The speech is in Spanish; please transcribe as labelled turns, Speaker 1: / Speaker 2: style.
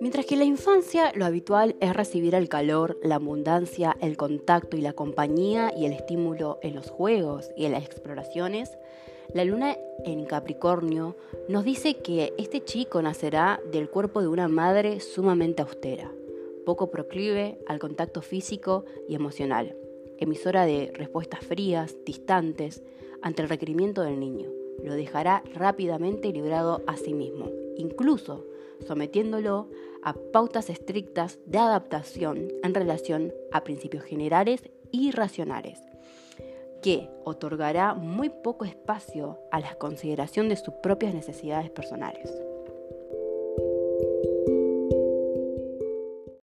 Speaker 1: Mientras que en la infancia lo habitual es recibir el calor, la abundancia, el contacto y la compañía y el estímulo en los juegos y en las exploraciones, la luna en Capricornio nos dice que este chico nacerá del cuerpo de una madre sumamente austera, poco proclive al contacto físico y emocional, emisora de respuestas frías, distantes, ante el requerimiento del niño. Lo dejará rápidamente librado a sí mismo, incluso sometiéndolo a pautas estrictas de adaptación en relación a principios generales y racionales, que otorgará muy poco espacio a la consideración de sus propias necesidades personales.